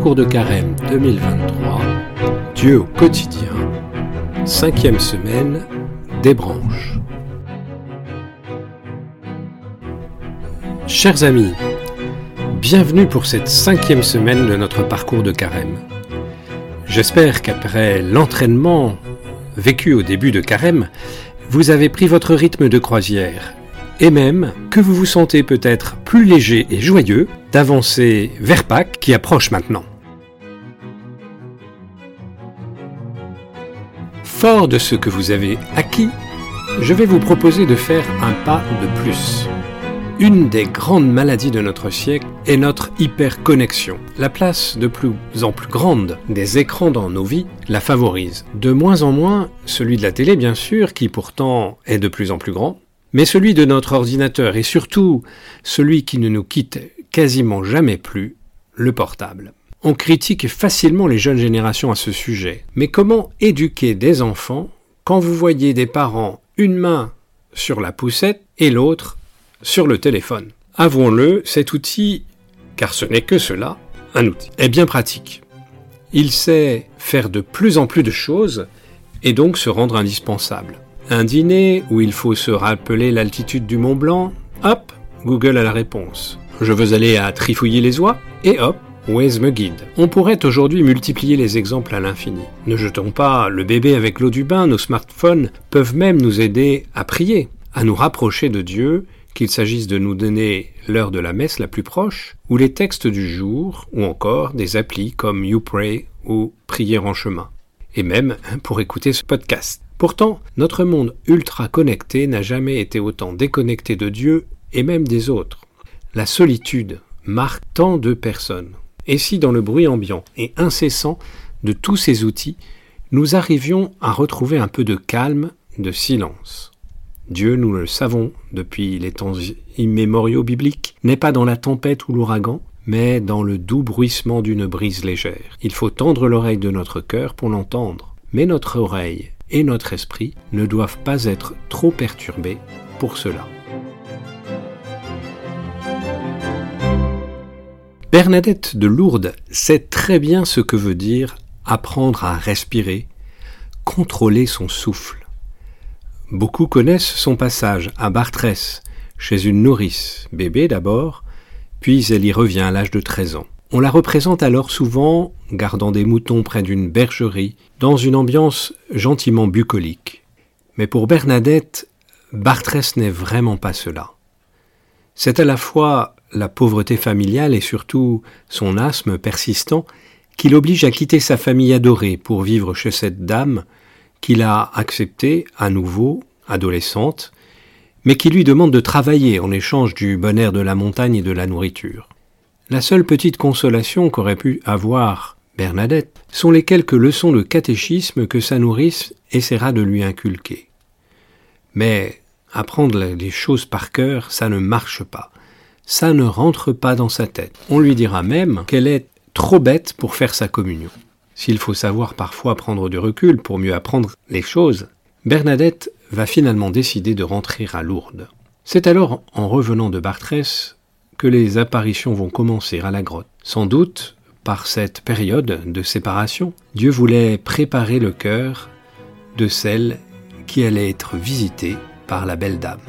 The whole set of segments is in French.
Parcours de carême 2023, Dieu au quotidien, cinquième semaine, des branches. Chers amis, bienvenue pour cette cinquième semaine de notre parcours de carême. J'espère qu'après l'entraînement vécu au début de carême, vous avez pris votre rythme de croisière et même que vous vous sentez peut-être plus léger et joyeux d'avancer vers Pâques qui approche maintenant. Fort de ce que vous avez acquis, je vais vous proposer de faire un pas de plus. Une des grandes maladies de notre siècle est notre hyperconnexion. La place de plus en plus grande des écrans dans nos vies la favorise. De moins en moins celui de la télé bien sûr, qui pourtant est de plus en plus grand, mais celui de notre ordinateur et surtout celui qui ne nous quitte quasiment jamais plus, le portable. On critique facilement les jeunes générations à ce sujet, mais comment éduquer des enfants quand vous voyez des parents une main sur la poussette et l'autre sur le téléphone? Avouons-le, cet outil, car ce n'est que cela, un outil, est bien pratique. Il sait faire de plus en plus de choses et donc se rendre indispensable. Un dîner où il faut se rappeler l'altitude du Mont Blanc Hop, Google a la réponse. Je veux aller à Trifouiller les oies Et hop, Waze me guide? On pourrait aujourd'hui multiplier les exemples à l'infini. Ne jetons pas le bébé avec l'eau du bain, nos smartphones peuvent même nous aider à prier, à nous rapprocher de Dieu, qu'il s'agisse de nous donner l'heure de la messe la plus proche, ou les textes du jour, ou encore des applis comme YouPray ou Prière en chemin. Et même pour écouter ce podcast. Pourtant, notre monde ultra connecté n'a jamais été autant déconnecté de Dieu et même des autres. La solitude marque tant de personnes. Et si dans le bruit ambiant et incessant de tous ces outils, nous arrivions à retrouver un peu de calme, de silence Dieu, nous le savons depuis les temps immémoriaux bibliques, n'est pas dans la tempête ou l'ouragan, mais dans le doux bruissement d'une brise légère. Il faut tendre l'oreille de notre cœur pour l'entendre, mais notre oreille et notre esprit ne doivent pas être trop perturbés pour cela. Bernadette de Lourdes sait très bien ce que veut dire apprendre à respirer, contrôler son souffle. Beaucoup connaissent son passage à Bartrès, chez une nourrice, bébé d'abord, puis elle y revient à l'âge de 13 ans. On la représente alors souvent gardant des moutons près d'une bergerie, dans une ambiance gentiment bucolique. Mais pour Bernadette, Bartrès n'est vraiment pas cela. C'est à la fois la pauvreté familiale et surtout son asthme persistant qui l'oblige à quitter sa famille adorée pour vivre chez cette dame qu'il a acceptée à nouveau, adolescente, mais qui lui demande de travailler en échange du bon air de la montagne et de la nourriture. La seule petite consolation qu'aurait pu avoir Bernadette sont les quelques leçons de catéchisme que sa nourrice essaiera de lui inculquer. Mais apprendre les choses par cœur, ça ne marche pas. Ça ne rentre pas dans sa tête. On lui dira même qu'elle est trop bête pour faire sa communion. S'il faut savoir parfois prendre du recul pour mieux apprendre les choses, Bernadette va finalement décider de rentrer à Lourdes. C'est alors en revenant de Bartrès que les apparitions vont commencer à la grotte. Sans doute, par cette période de séparation, Dieu voulait préparer le cœur de celle qui allait être visitée par la belle dame.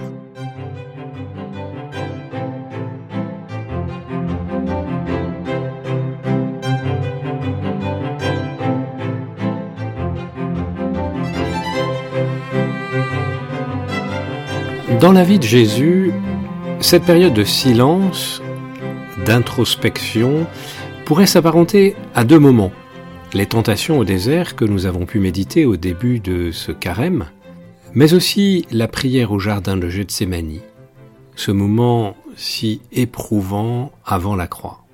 Dans la vie de Jésus, cette période de silence, d'introspection, pourrait s'apparenter à deux moments. Les tentations au désert que nous avons pu méditer au début de ce carême, mais aussi la prière au jardin de Gethsemane, ce moment si éprouvant avant la croix.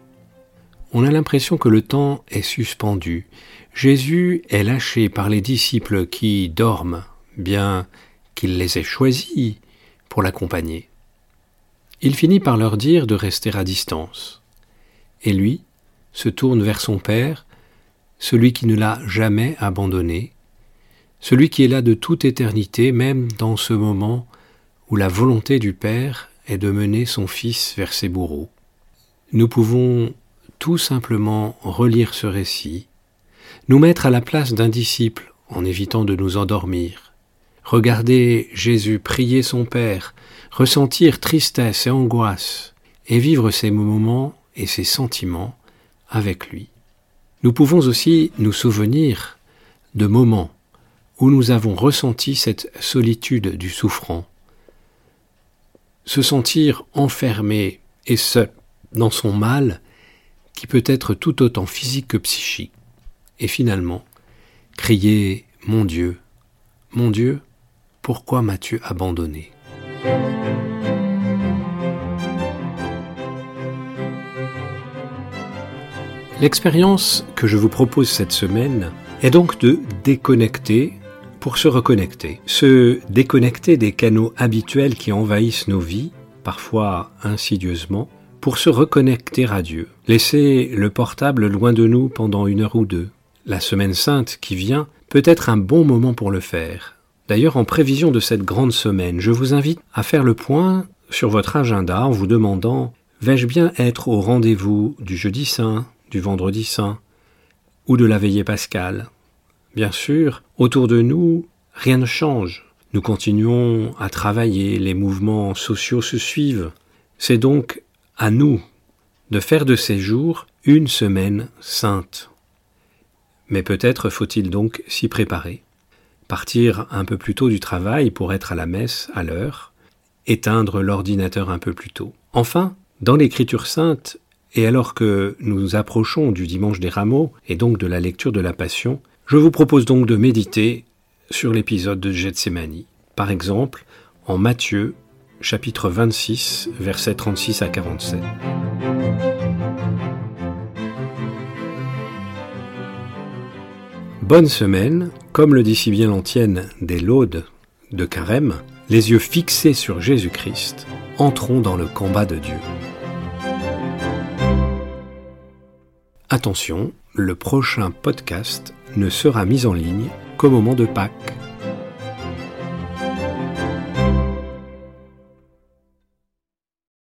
On a l'impression que le temps est suspendu. Jésus est lâché par les disciples qui dorment, bien qu'il les ait choisis pour l'accompagner. Il finit par leur dire de rester à distance. Et lui se tourne vers son Père, celui qui ne l'a jamais abandonné, celui qui est là de toute éternité, même dans ce moment où la volonté du Père est de mener son Fils vers ses bourreaux. Nous pouvons tout simplement relire ce récit, nous mettre à la place d'un disciple en évitant de nous endormir, regarder Jésus prier son Père, ressentir tristesse et angoisse, et vivre ces moments et ces sentiments avec lui. Nous pouvons aussi nous souvenir de moments où nous avons ressenti cette solitude du souffrant, se sentir enfermé et seul dans son mal qui peut être tout autant physique que psychique, et finalement crier Mon Dieu, mon Dieu, pourquoi m'as-tu abandonné? L'expérience que je vous propose cette semaine est donc de déconnecter pour se reconnecter. Se déconnecter des canaux habituels qui envahissent nos vies, parfois insidieusement, pour se reconnecter à Dieu. Laisser le portable loin de nous pendant une heure ou deux. La semaine sainte qui vient peut être un bon moment pour le faire. D'ailleurs, en prévision de cette grande semaine, je vous invite à faire le point sur votre agenda en vous demandant Vais-je bien être au rendez-vous du jeudi saint, du vendredi saint ou de la veillée pascale? Bien sûr, autour de nous, rien ne change. Nous continuons à travailler, les mouvements sociaux se suivent. C'est donc à nous de faire de ces jours une semaine sainte. Mais peut-être faut-il donc s'y préparer. Partir un peu plus tôt du travail pour être à la messe à l'heure, éteindre l'ordinateur un peu plus tôt. Enfin, dans l'Écriture sainte, et alors que nous approchons du dimanche des rameaux et donc de la lecture de la Passion, je vous propose donc de méditer sur l'épisode de Gethsemane. Par exemple, en Matthieu, chapitre 26, versets 36 à 47. Bonne semaine, comme le dit si bien l'antienne des Laudes de Carême, les yeux fixés sur Jésus-Christ, entrons dans le combat de Dieu. Attention, le prochain podcast ne sera mis en ligne qu'au moment de Pâques.